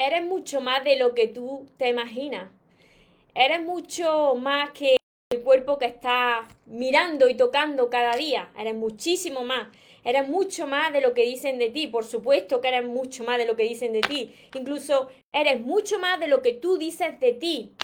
eres mucho más de lo que tú te imaginas. Eres mucho más que el cuerpo que estás mirando y tocando cada día. Eres muchísimo más. Eres mucho más de lo que dicen de ti. Por supuesto que eres mucho más de lo que dicen de ti. Incluso eres mucho más de lo que tú dices de ti.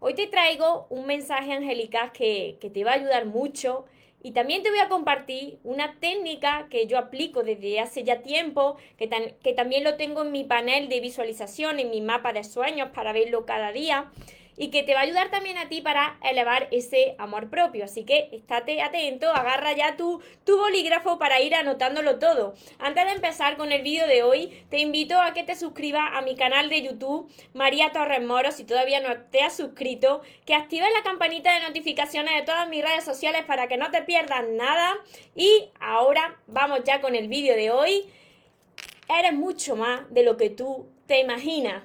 Hoy te traigo un mensaje angelical que, que te va a ayudar mucho y también te voy a compartir una técnica que yo aplico desde hace ya tiempo, que, también lo tengo en mi panel de visualización, en mi mapa de sueños para verlo cada día y que te va a ayudar también a ti para elevar ese amor propio. Así que estate atento, agarra ya tu, tu bolígrafo para ir anotándolo todo. Antes de empezar con el vídeo de hoy, te invito a que te suscribas a mi canal de YouTube, María Torres Moro, si todavía no te has suscrito, que actives la campanita de notificaciones de todas mis redes sociales para que no te pierdas nada. Y ahora vamos ya con el vídeo de hoy. Eres mucho más de lo que tú te imaginas.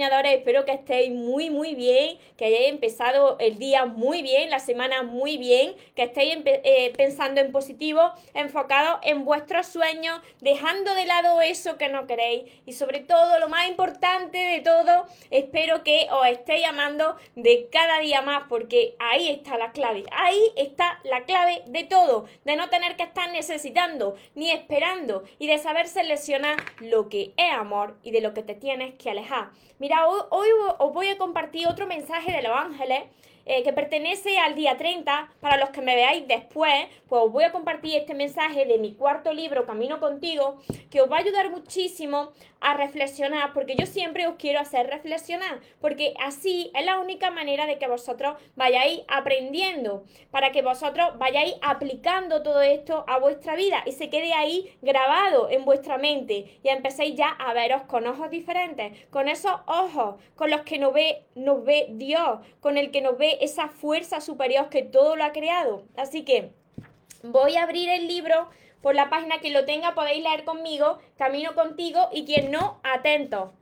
soñadores, espero que estéis muy, muy bien, que hayáis empezado el día muy bien, la semana muy bien, que estéis eh, pensando en positivo, enfocados en vuestros sueños, dejando de lado eso que no queréis y sobre todo, lo más importante de todo, espero que os estéis amando de cada día más, porque ahí está la clave, ahí está la clave de todo, de no tener que estar necesitando ni esperando y de saber seleccionar lo que es amor y de lo que te tienes que alejar. Mira, hoy, os voy a compartir otro mensaje de los ángeles eh, que pertenece al día 30. Para los que me veáis después, pues os voy a compartir este mensaje de mi cuarto libro, Camino contigo, que os va a ayudar muchísimo a reflexionar, porque yo siempre os quiero hacer reflexionar, porque así es la única manera de que vosotros vayáis aprendiendo, para que vosotros vayáis aplicando todo esto a vuestra vida y se quede ahí grabado en vuestra mente y empecéis ya a veros con ojos diferentes, con esos ojos con los que nos ve, nos ve Dios, con el que nos ve esa fuerza superior que todo lo ha creado. Así que voy a abrir el libro por la página que lo tenga, podéis leer conmigo, Camino contigo y quien no, atento.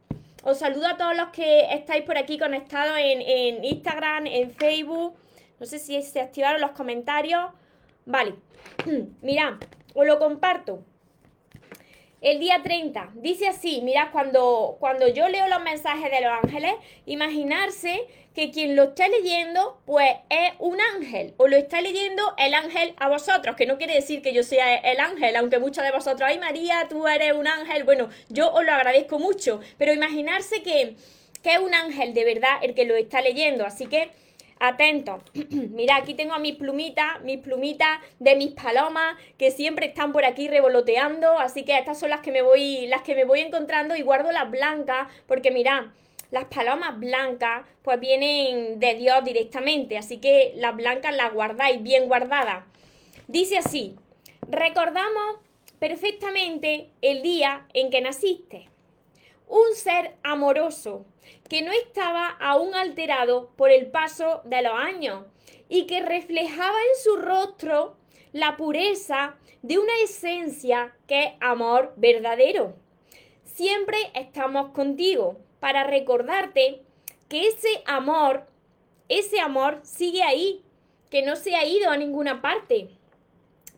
Os saludo a todos los que estáis por aquí conectados en, en Instagram, en Facebook. No sé si se activaron los comentarios. Vale, mirad, os lo comparto. El día 30 dice así, mirad, cuando, cuando yo leo los mensajes de los ángeles, imaginarse que quien lo está leyendo, pues es un ángel, o lo está leyendo el ángel a vosotros, que no quiere decir que yo sea el ángel, aunque muchos de vosotros, ay María, tú eres un ángel, bueno, yo os lo agradezco mucho, pero imaginarse que, que es un ángel de verdad el que lo está leyendo, así que Atentos. Mira, aquí tengo a mis plumitas, mis plumitas de mis palomas que siempre están por aquí revoloteando, así que estas son las que me voy las que me voy encontrando y guardo las blancas porque mira, las palomas blancas pues vienen de Dios directamente, así que las blancas las guardáis bien guardadas. Dice así: Recordamos perfectamente el día en que naciste. Un ser amoroso que no estaba aún alterado por el paso de los años y que reflejaba en su rostro la pureza de una esencia que es amor verdadero. Siempre estamos contigo para recordarte que ese amor, ese amor sigue ahí, que no se ha ido a ninguna parte.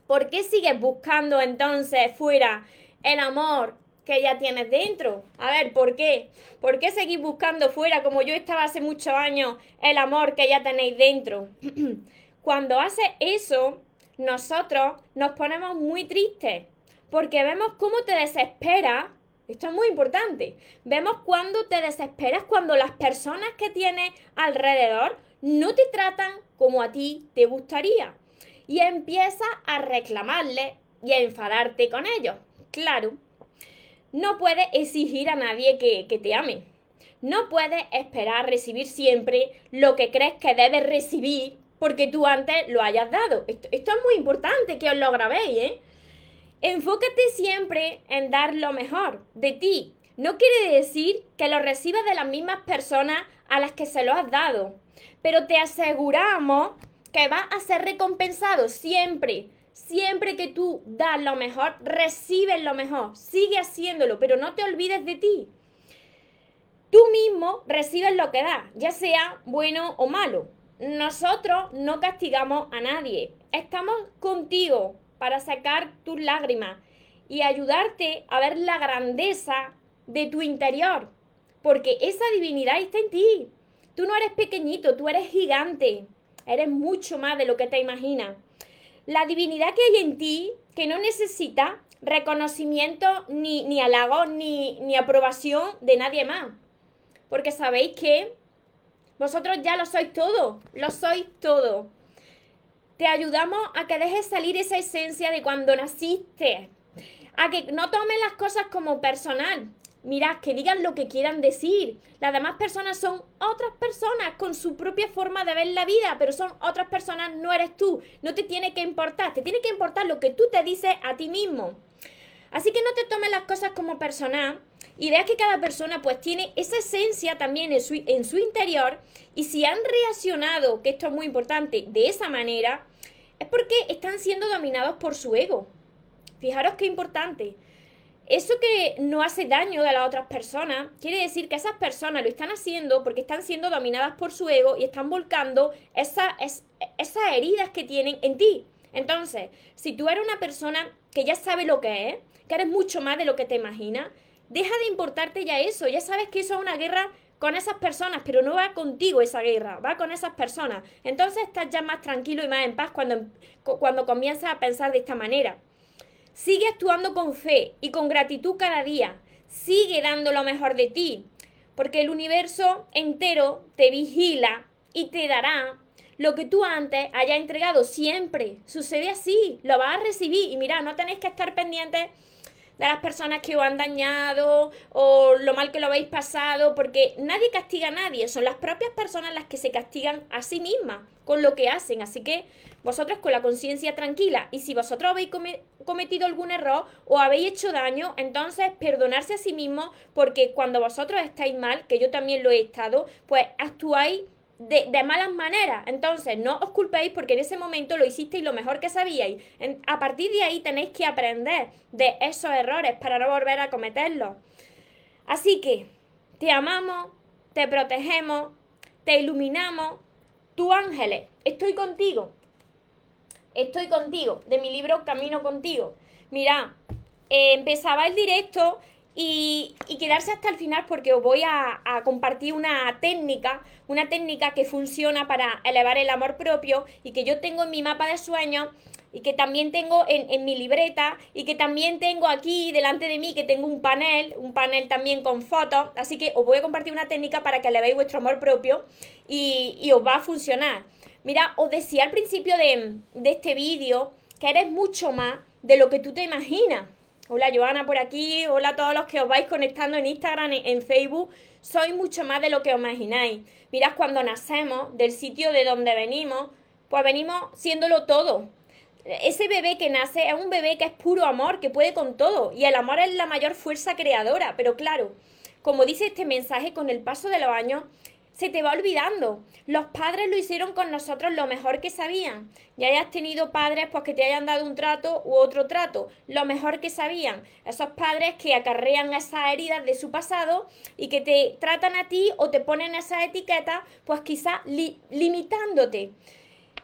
¿Por qué sigues buscando entonces fuera el amor, que ya tienes dentro. A ver, ¿por qué? ¿Por qué seguís buscando fuera, como yo estaba hace muchos años, el amor que ya tenéis dentro? Cuando haces eso, nosotros nos ponemos muy tristes, porque vemos cómo te desespera. Esto es muy importante. Vemos cuando te desesperas cuando las personas que tienes alrededor no te tratan como a ti te gustaría. Y empiezas a reclamarle y a enfadarte con ellos. Claro, no puedes exigir a nadie que, te ame. No puedes esperar recibir siempre lo que crees que debes recibir porque tú antes lo hayas dado. Esto, esto, es muy importante que os lo grabéis, ¿eh? Enfócate siempre en dar lo mejor de ti. no quiere decir que lo recibas de las mismas personas a las que se lo has dado, pero te aseguramos que vas a ser recompensado siempre. Siempre que tú das lo mejor, recibes lo mejor. Sigue haciéndolo, pero no te olvides de ti. Tú mismo recibes lo que das, ya sea bueno o malo. Nosotros no castigamos a nadie. Estamos contigo para sacar tus lágrimas y ayudarte a ver la grandeza de tu interior. Porque esa divinidad está en ti. Tú no eres pequeñito, tú eres gigante. Eres mucho más de lo que te imaginas. La divinidad que hay en ti, que no necesita reconocimiento, ni, ni halago, ni, ni aprobación de nadie más. Porque sabéis que vosotros ya lo sois todo, lo sois todo. Te ayudamos a que dejes salir esa esencia de cuando naciste, a que no tomes las cosas como personal. Mirad, que digan lo que quieran decir. Las demás personas son otras personas con su propia forma de ver la vida, pero son otras personas, no eres tú. No te tiene que importar, te tiene que importar lo que tú te dices a ti mismo. Así que no te tomes las cosas como personal y veas que cada persona pues tiene esa esencia también en su, en su interior y si han reaccionado, que esto es muy importante, de esa manera, es porque están siendo dominados por su ego. Fijaros qué importante. Eso que no hace daño a las otras personas, quiere decir que esas personas lo están haciendo porque están siendo dominadas por su ego y están volcando esa, esas heridas que tienen en ti. Entonces, si tú eres una persona que ya sabe lo que es, que eres mucho más de lo que te imaginas, deja de importarte ya eso. Ya sabes que eso es una guerra con esas personas, pero no va contigo esa guerra, va con esas personas. Entonces estás ya más tranquilo y más en paz cuando, cuando comienzas a pensar de esta manera. Sigue actuando con fe y con gratitud cada día. Sigue dando lo mejor de ti, porque el universo entero te vigila y te dará lo que tú antes hayas entregado siempre. Sucede así, lo vas a recibir y mira, no tenéis que estar pendientes de las personas que os han dañado o lo mal que lo habéis pasado, porque nadie castiga a nadie, son las propias personas las que se castigan a sí mismas con lo que hacen, así que vosotros con la conciencia tranquila y si vosotros habéis cometido algún error o habéis hecho daño, entonces perdonarse a sí mismo porque cuando vosotros estáis mal, que yo también lo he estado, pues actuáis de, malas maneras. Entonces, no os culpéis porque en ese momento lo hicisteis lo mejor que sabíais. a partir de ahí tenéis que aprender de esos errores para no volver a cometerlos. Así que, te amamos, te protegemos, te iluminamos. Tú ángeles, estoy contigo. Estoy contigo, de mi libro Camino contigo. Mira, eh, empezaba el directo y, quedarse hasta el final porque os voy a, compartir una técnica, una técnica que funciona para elevar el amor propio y que yo tengo en mi mapa de sueños y que también tengo en, mi libreta y que también tengo aquí delante de mí que tengo un panel, un panel también con fotos, así que os voy a compartir una técnica para que elevéis vuestro amor propio y, y os va a funcionar. Mira, os decía al principio de, de este vídeo que eres mucho más de lo que tú te imaginas. Hola Joana por aquí, hola a todos los que os vais conectando en Instagram, en Facebook. Soy mucho más de lo que os imagináis. Mirad, cuando nacemos del sitio de donde venimos, pues venimos siéndolo todo. Ese bebé que nace es un bebé que es puro amor, que puede con todo. Y el amor es la mayor fuerza creadora. Pero claro, como dice este mensaje, con el paso de los años se te va olvidando. Los padres lo hicieron con nosotros lo mejor que sabían. Ya hayas tenido padres pues que te hayan dado un trato u otro trato, lo mejor que sabían. Esos padres que acarrean esas heridas de su pasado y que te tratan a ti o te ponen esa etiqueta, pues quizá limitándote.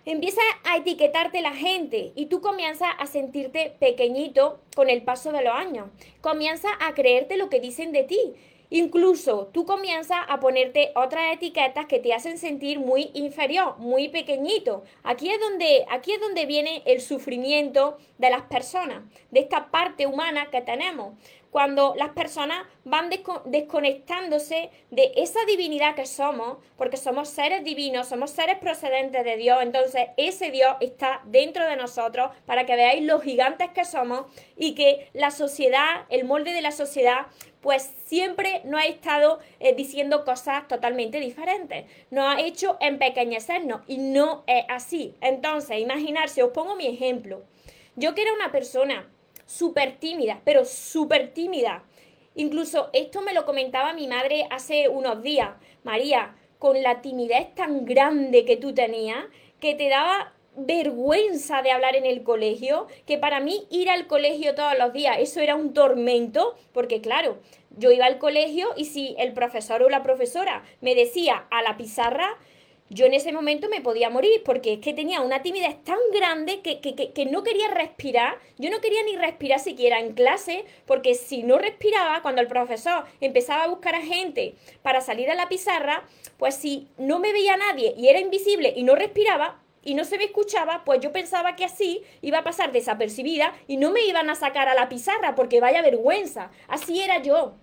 Empieza a etiquetarte la gente y tú comienzas a sentirte pequeñito con el paso de los años. Comienza a creerte lo que dicen de ti Incluso tú comienzas a ponerte otras etiquetas que te hacen sentir muy inferior, muy pequeñito. Aquí es donde, aquí es donde viene el sufrimiento de las personas, de esta parte humana que tenemos cuando las personas van desconectándose de esa divinidad que somos, porque somos seres divinos, somos seres procedentes de Dios, entonces ese Dios está dentro de nosotros para que veáis los gigantes que somos y que la sociedad, el molde de la sociedad, pues siempre nos ha estado eh, diciendo cosas totalmente diferentes, nos ha hecho empequeñecernos y no es así. Entonces, imaginarse, os pongo mi ejemplo. Yo que era una persona súper tímida, pero súper tímida. Incluso esto me lo comentaba mi madre hace unos días. María, con la timidez tan grande que tú tenías, que te daba vergüenza de hablar en el colegio, que para mí ir al colegio todos los días, eso era un tormento, porque claro, yo iba al colegio y si el profesor o la profesora me decía a la pizarra, yo en ese momento me podía morir porque es que tenía una timidez tan grande que, que, que, que, no quería respirar. Yo no quería ni respirar siquiera en clase porque si no respiraba, cuando el profesor empezaba a buscar a gente para salir a la pizarra, pues si no me veía nadie y era invisible y no respiraba y no se me escuchaba, pues yo pensaba que así iba a pasar desapercibida y no me iban a sacar a la pizarra porque vaya vergüenza. Así era yo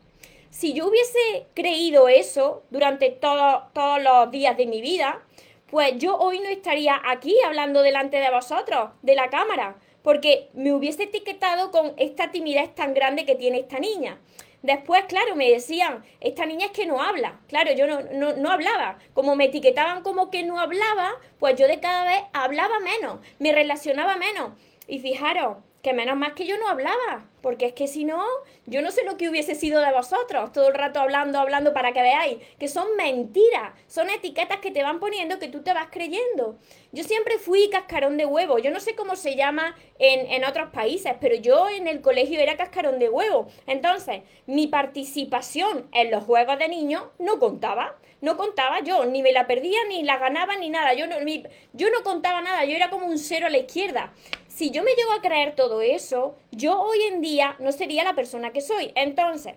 si yo hubiese creído eso durante todos los días de mi vida, pues yo hoy no estaría aquí hablando delante de vosotros, de la cámara, porque me hubiese etiquetado con esta timidez tan grande que tiene esta niña. Después, claro, me decían, esta niña es que no habla. Claro, yo no, no, no, hablaba. Como me etiquetaban como que no hablaba, pues yo de cada vez hablaba menos, me relacionaba menos. Y fijaros, que menos más que yo no hablaba, porque es que si no, yo no sé lo que hubiese sido de vosotros, todo el rato hablando, hablando para que veáis, que son mentiras, son etiquetas que te van poniendo que tú te vas creyendo. Yo siempre fui cascarón de huevo, yo no sé cómo se llama en, en otros países, pero yo en el colegio era cascarón de huevo. Entonces, mi participación en los juegos de niños no contaba, no contaba yo, ni me la perdía, ni la ganaba, ni nada, yo no, yo no contaba nada, yo era como un cero a la izquierda si yo me llego a creer todo eso, yo hoy en día no sería la persona que soy. Entonces,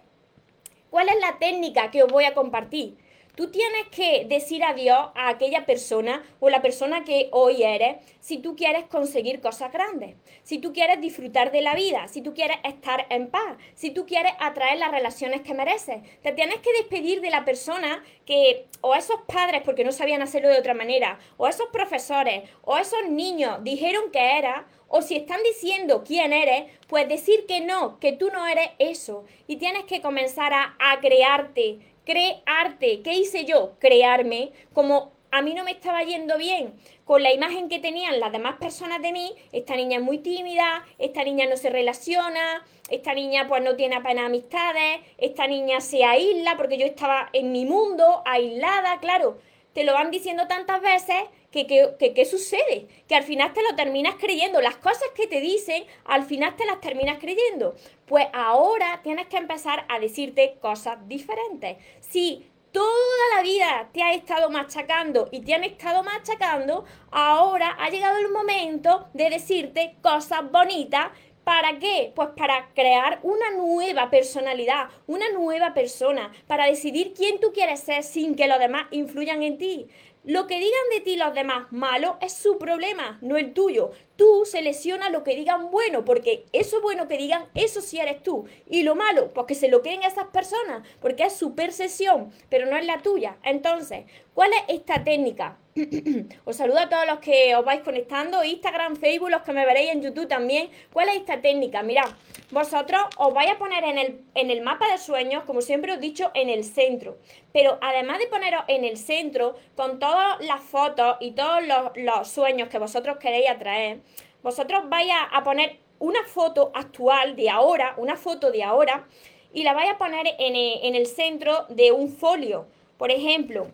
¿cuál es la técnica que os voy a compartir? Tú tienes que decir adiós a aquella persona o la persona que hoy eres si tú quieres conseguir cosas grandes, si tú quieres disfrutar de la vida, si tú quieres estar en paz, si tú quieres atraer las relaciones que mereces. Te tienes que despedir de la persona que, o esos padres porque no sabían hacerlo de otra manera, o esos profesores, o esos niños dijeron que era, o si están diciendo quién eres, pues decir que no, que tú no eres eso. Y tienes que comenzar a, crearte, crearte. ¿Qué hice yo? Crearme como a mí no me estaba yendo bien con la imagen que tenían las demás personas de mí, esta niña es muy tímida, esta niña no se relaciona, esta niña pues no tiene apenas amistades, esta niña se aísla porque yo estaba en mi mundo, aislada, claro, te lo van diciendo tantas veces que qué sucede, que al final te lo terminas creyendo, las cosas que te dicen, al final te las terminas creyendo. Pues ahora tienes que empezar a decirte cosas diferentes. Si toda la vida te ha estado machacando y te han estado machacando, ahora ha llegado el momento de decirte cosas bonitas ¿Para qué? Pues para crear una nueva personalidad, una nueva persona, para decidir quién tú quieres ser sin que los demás influyan en ti. Lo que digan de ti los demás malo es su problema, no el tuyo. Tú selecciona lo que digan bueno, porque eso bueno que digan, eso sí eres tú. Y lo malo, pues que se lo queden esas personas, porque es su percepción, pero no es la tuya. Entonces, ¿cuál es esta técnica? os saludo a todos los que os vais conectando, Instagram, Facebook, los que me veréis en YouTube también. ¿Cuál es esta técnica? Mirad, vosotros os vais a poner en el, en el mapa de sueños, como siempre os he dicho, en el centro. Pero además de poneros en el centro, con todas las fotos y todos los, sueños que vosotros queréis atraer, vosotros vais a, poner una foto actual de ahora, una foto de ahora, y la vais a poner en, en el centro de un folio. Por ejemplo,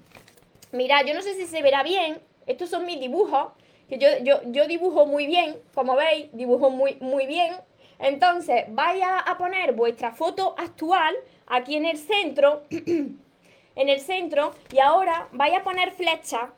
Mira, yo no sé si se verá bien. Estos son mis dibujos. Que yo, yo, yo dibujo muy bien. Como veis, dibujo muy, muy bien. Entonces, vaya a poner vuestra foto actual aquí en el centro. en el centro. Y ahora vaya a poner flechas.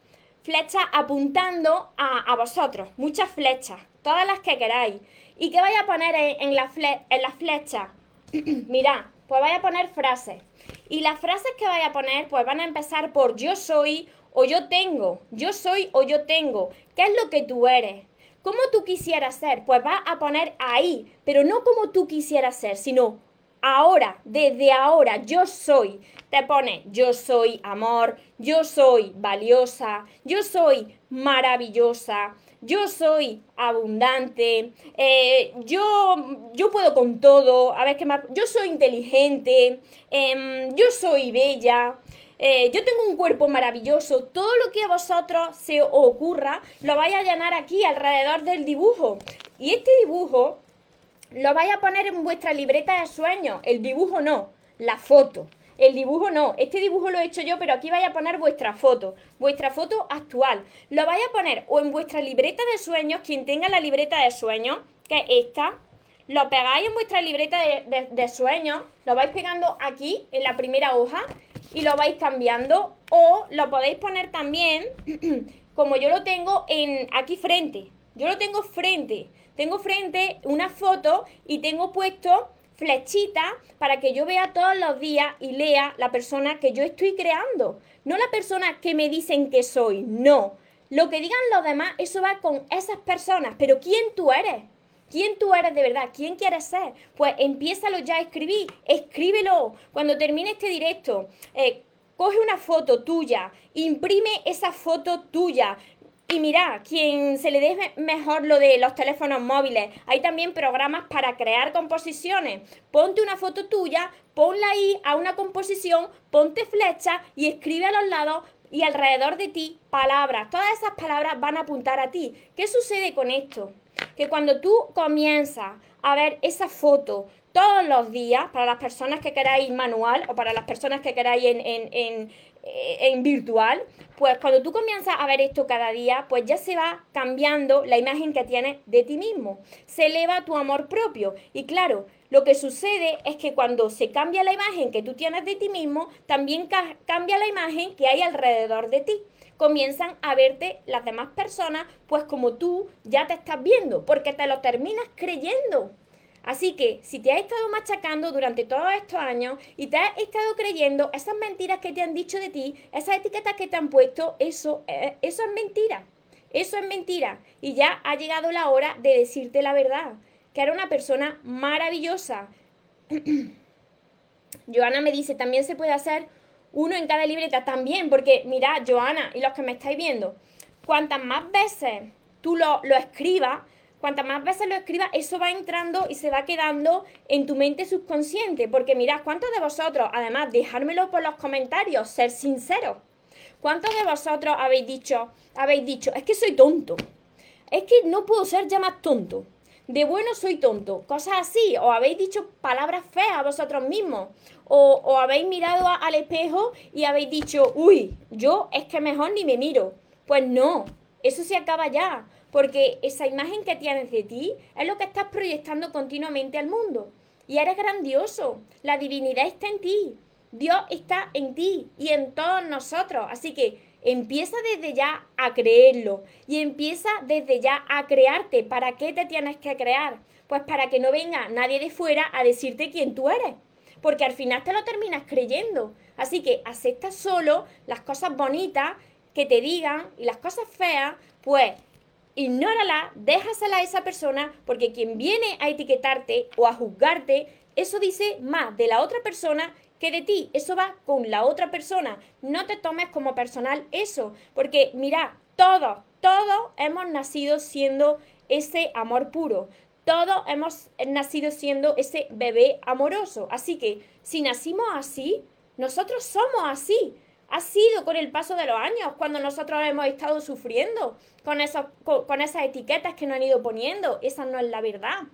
Flechas apuntando a, vosotros. Muchas flechas. Todas las que queráis. ¿Y qué vaya a poner en, la en las flechas? Mirad, pues vaya a poner frases. Y las frases que vaya a poner, pues van a empezar por yo soy o yo tengo, yo soy o yo tengo. ¿Qué es lo que tú eres? ¿Cómo tú quisieras ser? Pues va a poner ahí, pero no como tú quisieras ser, sino ahora, desde ahora, yo soy. Te pone yo soy amor, yo soy valiosa, yo soy maravillosa, yo soy abundante, eh, yo, yo puedo con todo, a ver qué más, yo soy inteligente, em, yo soy bella, eh, yo tengo un cuerpo maravilloso, todo lo que a vosotros se ocurra lo vais a llenar aquí alrededor del dibujo. Y este dibujo lo vais a poner en vuestra libreta de sueños, el dibujo no. la foto. El dibujo no, este dibujo lo he hecho yo, pero aquí vais a poner vuestra foto, vuestra foto actual. Lo vais a poner o en vuestra libreta de sueños, quien tenga la libreta de sueños, que es esta, lo pegáis en vuestra libreta de, sueños, lo vais pegando aquí en la primera hoja y lo vais cambiando o lo podéis poner también como yo lo tengo en aquí frente. Yo lo tengo frente. Tengo frente una foto y tengo puesto flechita para que yo vea todos los días y lea la persona que yo estoy creando. No la persona que me dicen que soy, no. Lo que digan los demás, eso va con esas personas. Pero ¿quién tú eres? ¿Quién tú eres de verdad? ¿Quién quieres ser? Pues empiézalo ya a escribir, escríbelo. Cuando termine este directo, eh, coge una foto tuya, imprime esa foto tuya, y mira, quien se le dé mejor lo de los teléfonos móviles, hay también programas para crear composiciones. Ponte una foto tuya, ponla ahí a una composición, ponte flecha y escribe a los lados y alrededor de ti palabras. Todas esas palabras van a apuntar a ti. ¿Qué sucede con esto? Que cuando tú comienzas a ver esa foto todos los días, para las personas que queráis manual o para las personas que queráis en, en, en virtual, pues cuando tú comienzas a ver esto cada día, pues ya se va cambiando la imagen que tienes de ti mismo. Se eleva tu amor propio. Y claro, lo que sucede es que cuando se cambia la imagen que tú tienes de ti mismo, también cambia la imagen que hay alrededor de ti. Comienzan a verte las demás personas, pues como tú ya te estás viendo, porque te lo terminas creyendo. Así que si te has estado machacando durante todos estos años y te has estado creyendo esas mentiras que te han dicho de ti, esas etiquetas que te han puesto, eso, eh, eso es mentira. Eso es mentira. Y ya ha llegado la hora de decirte la verdad, que era una persona maravillosa. Joana me dice, también se puede hacer uno en cada libreta, también, porque mira, Joana y los que me estáis viendo, cuantas más veces tú lo, lo escribas, cuantas más veces lo escribas, eso va entrando y se va quedando en tu mente subconsciente. Porque mirad, ¿cuántos de vosotros, además, dejármelo por los comentarios, ser sinceros? ¿Cuántos de vosotros habéis dicho, habéis dicho, es que soy tonto? Es que no puedo ser ya más tonto. De bueno soy tonto. Cosas así. O habéis dicho palabras feas a vosotros mismos. O, o habéis mirado al espejo y habéis dicho, uy, yo es que mejor ni me miro. Pues no, eso se acaba ya porque esa imagen que tienes de ti es lo que estás proyectando continuamente al mundo. Y eres grandioso, la divinidad está en ti, Dios está en ti y en todos nosotros. Así que empieza desde ya a creerlo y empieza desde ya a crearte. ¿Para qué te tienes que crear? Pues para que no venga nadie de fuera a decirte quién tú eres. Porque al final te lo terminas creyendo. Así que acepta solo las cosas bonitas que te digan y las cosas feas, pues ignórala, déjasela a esa persona, porque quien viene a etiquetarte o a juzgarte, eso dice más de la otra persona que de ti. Eso va con la otra persona. No te tomes como personal eso, porque mira, todos, todos hemos nacido siendo ese amor puro. Todos hemos nacido siendo ese bebé amoroso. Así que si nacimos así, nosotros somos así ha sido con el paso de los años, cuando nosotros hemos estado sufriendo con, con, esas etiquetas que nos han ido poniendo. Esa no es la verdad.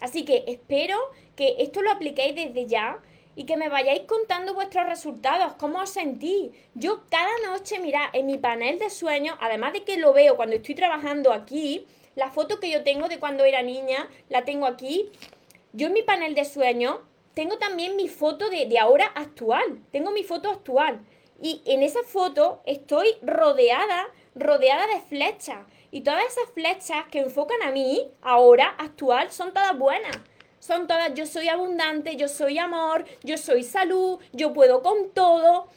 Así que espero que esto lo apliquéis desde ya y que me vayáis contando vuestros resultados, cómo os sentís. Yo cada noche, mira, en mi panel de sueños, además de que lo veo cuando estoy trabajando aquí, la foto que yo tengo de cuando era niña, la tengo aquí. Yo en mi panel de sueños tengo también mi foto de, de ahora actual. Tengo mi foto actual. Y en esa foto estoy rodeada, rodeada de flechas. Y todas esas flechas que enfocan a mí, ahora, actual, son todas buenas. Son todas, yo soy abundante, yo soy amor, yo soy salud, yo puedo con todo.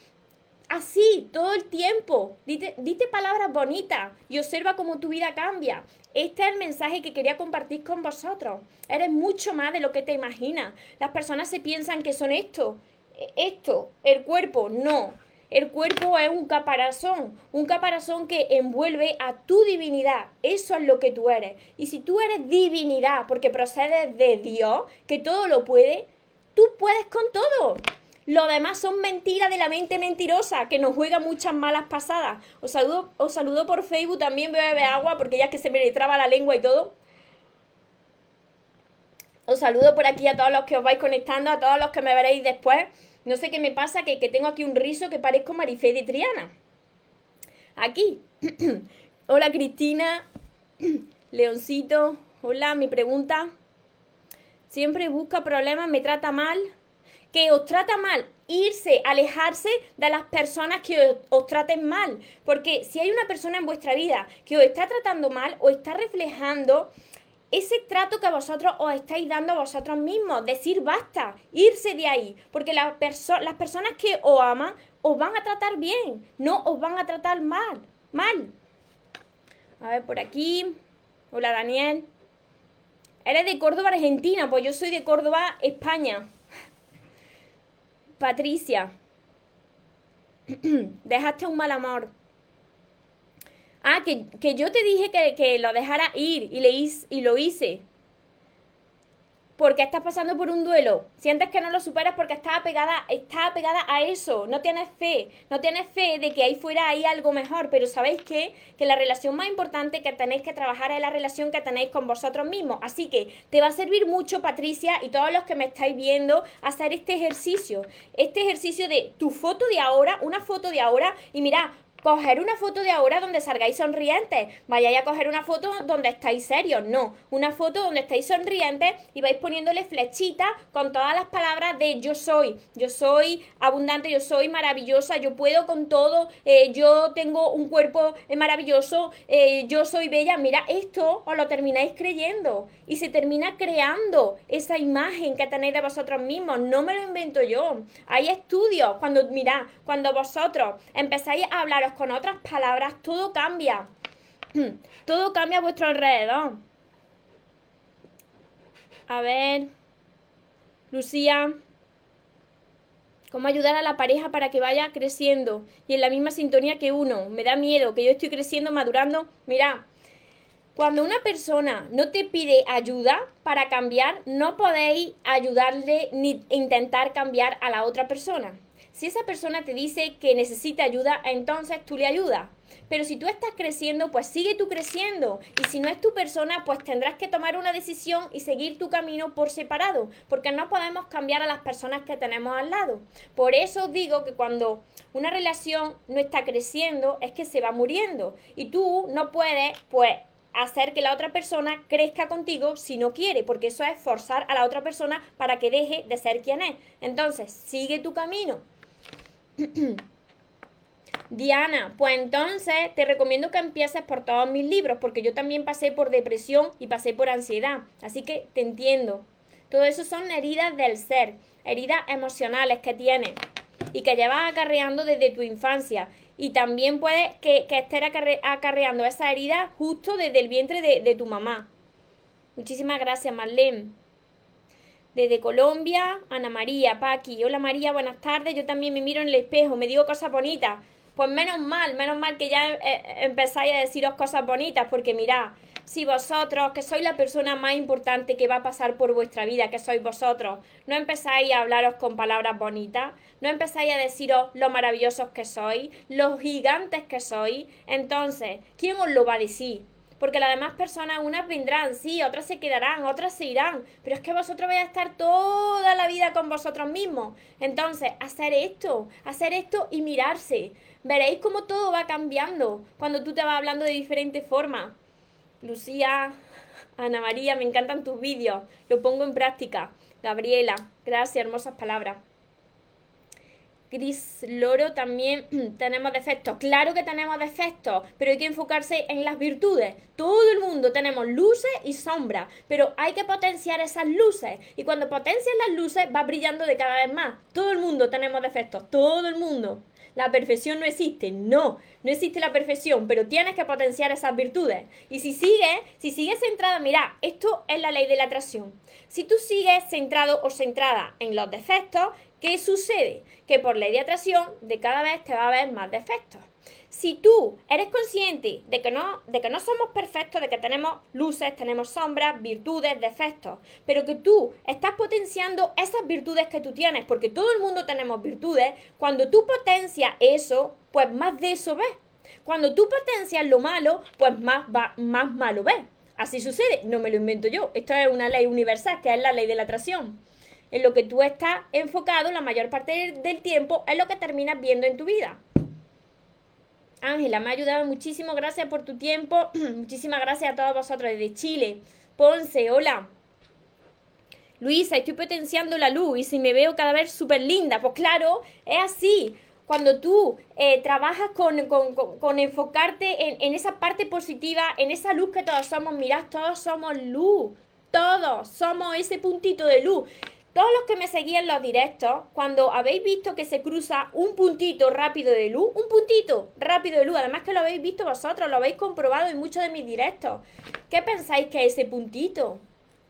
Así, todo el tiempo. Dite, dite palabras bonitas y observa cómo tu vida cambia. Este es el mensaje que quería compartir con vosotros. Eres mucho más de lo que te imaginas. Las personas se piensan que son esto, esto, el cuerpo. No, el cuerpo es un caparazón, un caparazón que envuelve a tu divinidad. Eso es lo que tú eres. Y si tú eres divinidad porque procedes de Dios, que todo lo puede, tú puedes con todo. Lo demás son mentiras de la mente mentirosa que nos juega muchas malas pasadas. Os saludo, os saludo por Facebook, también beber agua porque ya que se me traba la lengua y todo. Os saludo por aquí a todos los que os vais conectando, a todos los que me veréis después. No sé qué me pasa, que, que tengo aquí un rizo que parezco Marifé de Triana. Aquí. Hola Cristina. Leoncito. Hola, mi pregunta. Siempre busca problemas, me trata mal. Que os trata mal, irse, alejarse de las personas que os, os, traten mal. Porque si hay una persona en vuestra vida que os está tratando mal, o está reflejando ese trato que vosotros os estáis dando a vosotros mismos. Decir basta, irse de ahí. Porque las, las personas que os aman os van a tratar bien, no os van a tratar mal. Mal. A ver, por aquí. Hola, Daniel. Eres de Córdoba, Argentina. Pues yo soy de Córdoba, España. Patricia. Dejaste un mal amor. Ah, que, que yo te dije que, que, lo dejara ir y, le hice, y lo hice. Porque estás pasando por un duelo. Sientes que no lo superas porque estás pegada, estás pegada a eso. No tienes fe. No tienes fe de que ahí fuera hay algo mejor. Pero ¿sabéis qué? Que la relación más importante que tenéis que trabajar es la relación que tenéis con vosotros mismos. Así que te va a servir mucho, Patricia, y todos los que me estáis viendo, hacer este ejercicio. Este ejercicio de tu foto de ahora, una foto de ahora. Y mira, coger una foto de ahora donde salgáis sonrientes. Vayáis a coger una foto donde estáis serios. No, una foto donde estáis sonrientes y vais poniéndole flechitas con todas las palabras de yo soy. Yo soy abundante, yo soy maravillosa, yo puedo con todo, eh, yo tengo un cuerpo eh, maravilloso, eh, yo soy bella. Mira, esto os lo termináis creyendo y se termina creando esa imagen que tenéis de vosotros mismos. No me lo invento yo. Hay estudios cuando, mirad, cuando vosotros empezáis a hablaros con otras palabras, todo cambia. Todo cambia a vuestro alrededor. A ver, Lucía, ¿cómo ayudar a la pareja para que vaya creciendo y en la misma sintonía que uno? Me da miedo, que yo estoy creciendo, madurando. Mira, cuando una persona no te pide ayuda para cambiar, no podéis ayudarle ni intentar cambiar a la otra persona. Si esa persona te dice que necesita ayuda, entonces tú le ayudas. Pero si tú estás creciendo, pues sigue tú creciendo. Y si no es tu persona, pues tendrás que tomar una decisión y seguir tu camino por separado. Porque no podemos cambiar a las personas que tenemos al lado. Por eso digo que cuando una relación no está creciendo, es que se va muriendo. Y tú no puedes, pues, hacer que la otra persona crezca contigo si no quiere, porque eso es forzar a la otra persona para que deje de ser quien es. Entonces, sigue tu camino. Diana, pues entonces te recomiendo que empieces por todos mis libros, porque yo también pasé por depresión y pasé por ansiedad, así que te entiendo. Todo eso son heridas del ser, heridas emocionales que tienes y que llevas acarreando desde tu infancia. Y también puede que, que estés acarreando esa herida justo desde el vientre de, de tu mamá. Muchísimas gracias, Marlene. Desde Colombia, Ana María, Paqui. Hola María, buenas tardes. Yo también me miro en el espejo, me digo cosas bonitas. Pues menos mal, menos mal que ya eh, empezáis a deciros cosas bonitas, porque mirad, si vosotros, que sois la persona más importante que va a pasar por vuestra vida, que sois vosotros, no empezáis a hablaros con palabras bonitas, no empezáis a deciros lo maravillosos que sois, los gigantes que sois, entonces, ¿quién os lo va a decir? Porque las demás personas, unas vendrán, sí, otras se quedarán, otras se irán, pero es que vosotros vais a estar toda la vida con vosotros mismos. Entonces, hacer esto, hacer esto y mirarse. Veréis cómo todo va cambiando cuando tú te vas hablando de diferentes formas. Lucía, Ana María, me encantan tus vídeos, lo pongo en práctica. Gabriela, gracias, hermosas palabras. Gris Loro también tenemos defectos. Claro que tenemos defectos, pero hay que enfocarse en las virtudes. Todo el mundo tenemos luces y sombras, pero hay que potenciar esas luces. Y cuando potencias las luces, va brillando de cada vez más. Todo el mundo tenemos defectos, todo el mundo. La perfección no existe, no, no existe la perfección, pero tienes que potenciar esas virtudes. Y si sigues, si sigues centrada, mira, esto es la ley de la atracción. Si tú sigues centrado o centrada en los defectos, ¿Qué sucede? Que por ley de atracción de cada vez te va a haber más defectos. Si tú eres consciente de que, no, de que no somos perfectos, de que tenemos luces, tenemos sombras, virtudes, defectos, pero que tú estás potenciando esas virtudes que tú tienes, porque todo el mundo tenemos virtudes, cuando tú potencias eso, pues más de eso ves. Cuando tú potencias lo malo, pues más, va, más malo ves. Así sucede, no me lo invento yo. Esto es una ley universal, que es la ley de la atracción. En lo que tú estás enfocado la mayor parte del tiempo es lo que terminas viendo en tu vida. Ángela, me ha ayudado muchísimo. Gracias por tu tiempo. Muchísimas gracias a todos vosotros desde Chile. Ponce, hola. Luisa, estoy potenciando la luz y si me veo cada vez súper linda. Pues claro, es así. Cuando tú eh, trabajas con, enfocarte en, en, esa parte positiva, en esa luz que todos somos, mirad, todos somos luz. Todos somos ese puntito de luz. Todos los que me seguían los directos, cuando habéis visto que se cruza un puntito rápido de luz, un puntito rápido de luz, además que lo habéis visto vosotros, lo habéis comprobado en muchos de mis directos, ¿qué pensáis que es ese puntito?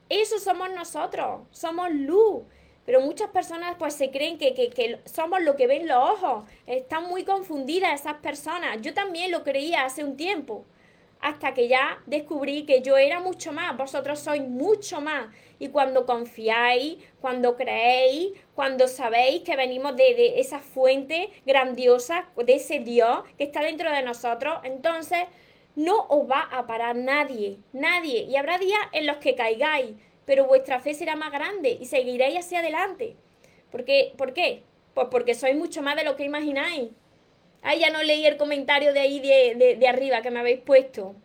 Eso somos nosotros, somos luz. Pero muchas personas pues se creen que, que, que, somos lo que ven los ojos. Están muy confundidas esas personas. Yo también lo creía hace un tiempo. Hasta que ya descubrí que yo era mucho más. Vosotros sois mucho más. Y cuando confiáis, cuando creéis, cuando sabéis que venimos de, esa fuente grandiosa, de ese Dios que está dentro de nosotros, entonces no os va a parar nadie, nadie. Y habrá días en los que caigáis, pero vuestra fe será más grande y seguiréis hacia adelante. Porque, ¿Por qué? Pues porque sois mucho más de lo que imagináis. Ahí ya no leí el comentario de ahí de, arriba que me habéis puesto.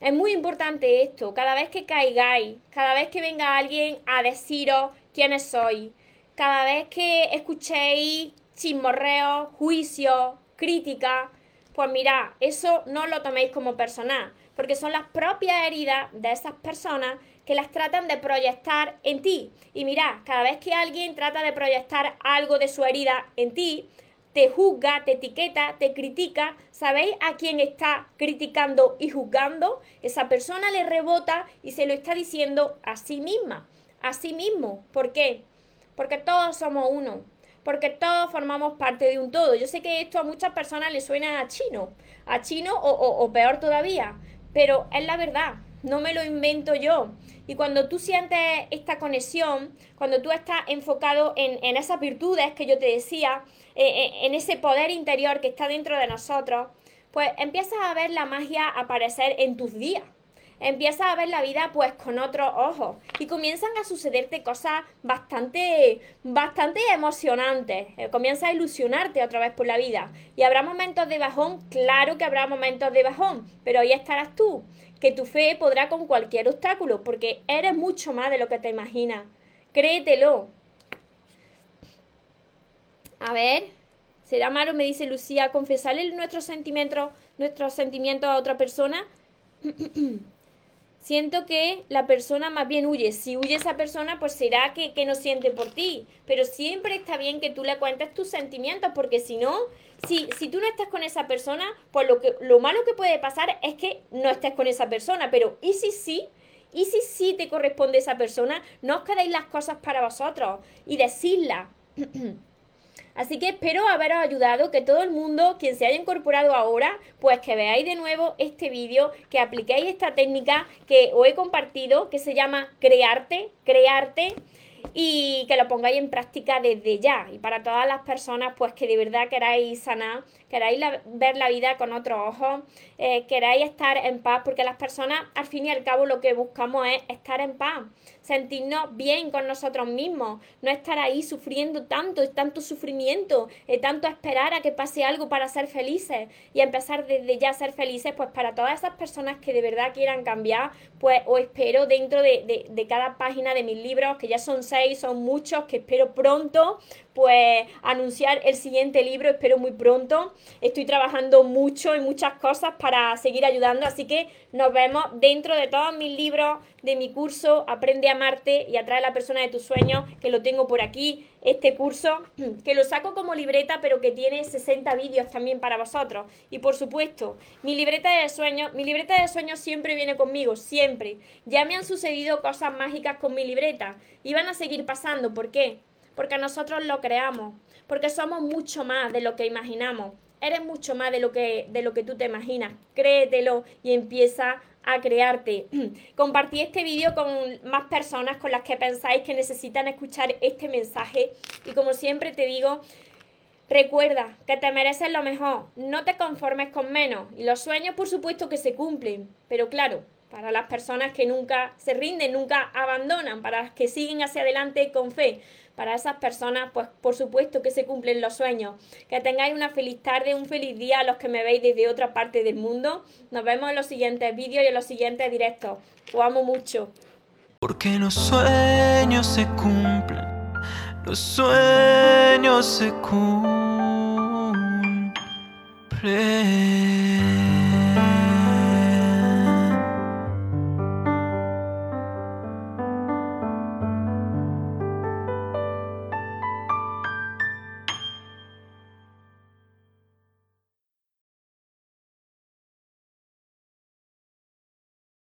Es muy importante esto. Cada vez que caigáis, cada vez que venga alguien a deciros quiénes sois, cada vez que escuchéis chismorreos, juicios, críticas, pues mirad, eso no lo toméis como personal, porque son las propias heridas de esas personas que las tratan de proyectar en ti. Y mirad, cada vez que alguien trata de proyectar algo de su herida en ti, te juzga, te etiqueta, te critica, ¿sabéis a quién está criticando y juzgando? Esa persona le rebota y se lo está diciendo a sí misma, a sí mismo. ¿Por qué? Porque todos somos uno, porque todos formamos parte de un todo. Yo sé que esto a muchas personas les suena a chino, a chino o, o peor todavía, pero es la verdad, no me lo invento yo. Y cuando tú sientes esta conexión, cuando tú estás enfocado en, en esas virtudes que yo te decía, eh, eh, en ese poder interior que está dentro de nosotros, pues empiezas a ver la magia aparecer en tus días. Empiezas a ver la vida pues con otros ojos y comienzan a sucederte cosas bastante, bastante emocionantes. Eh, comienzas a ilusionarte otra vez por la vida. Y habrá momentos de bajón, claro que habrá momentos de bajón, pero ahí estarás tú que tu fe podrá con cualquier obstáculo, porque eres mucho más de lo que te imaginas. Créetelo. A ver, ¿será malo, me dice Lucía, confesarle nuestros sentimientos, nuestros sentimientos a otra persona? siento que la persona más bien huye. Si huye esa persona, pues será que, que, no siente por ti. Pero siempre está bien que tú le cuentes tus sentimientos, porque si no, si, si tú no estás con esa persona, pues lo, que, lo malo que puede pasar es que no estés con esa persona. Pero ¿y si sí? ¿Y si sí te corresponde esa persona? No os quedéis las cosas para vosotros y decirlas. Así que espero haberos ayudado, que todo el mundo, quien se haya incorporado ahora, pues que veáis de nuevo este vídeo, que apliquéis esta técnica que os he compartido, que se llama crearte, crearte y que lo pongáis en práctica desde ya. Y para todas las personas, pues que de verdad queráis sanar, queráis ver la vida con otros ojos, eh, queráis estar en paz, porque las personas, al fin y al cabo, lo que buscamos es estar en paz sentirnos bien con nosotros mismos, no estar ahí sufriendo tanto, tanto sufrimiento, eh, tanto esperar a que pase algo para ser felices y empezar desde ya a ser felices, pues para todas esas personas que de verdad quieran cambiar, pues os espero dentro de, de cada página de mis libros, que ya son seis, son muchos, que espero pronto pues anunciar el siguiente libro, espero muy pronto. Estoy trabajando mucho en muchas cosas para seguir ayudando, así que nos vemos dentro de todos mis libros de mi curso Aprende a amarte y atrae a la persona de tus sueños, que lo tengo por aquí, este curso, que lo saco como libreta, pero que tiene 60 vídeos también para vosotros. Y por supuesto, mi libreta de sueños, mi libreta de sueños siempre viene conmigo, siempre. Ya me han sucedido cosas mágicas con mi libreta y van a seguir pasando, ¿por qué? Porque nosotros lo creamos, porque somos mucho más de lo que imaginamos. Eres mucho más de lo que, de lo que tú te imaginas. Créetelo y empieza a crearte. Compartí este vídeo con más personas con las que pensáis que necesitan escuchar este mensaje. Y como siempre te digo, recuerda que te mereces lo mejor. No te conformes con menos. Y los sueños, por supuesto, que se cumplen. Pero claro, para las personas que nunca se rinden, nunca abandonan, para las que siguen hacia adelante con fe. Para esas personas, pues por supuesto que se cumplen los sueños. Que tengáis una feliz tarde, un feliz día a los que me veis desde otra parte del mundo. Nos vemos en los siguientes vídeos y en los siguientes directos. Os amo mucho. Porque los sueños se cumplen, los sueños se cumplen.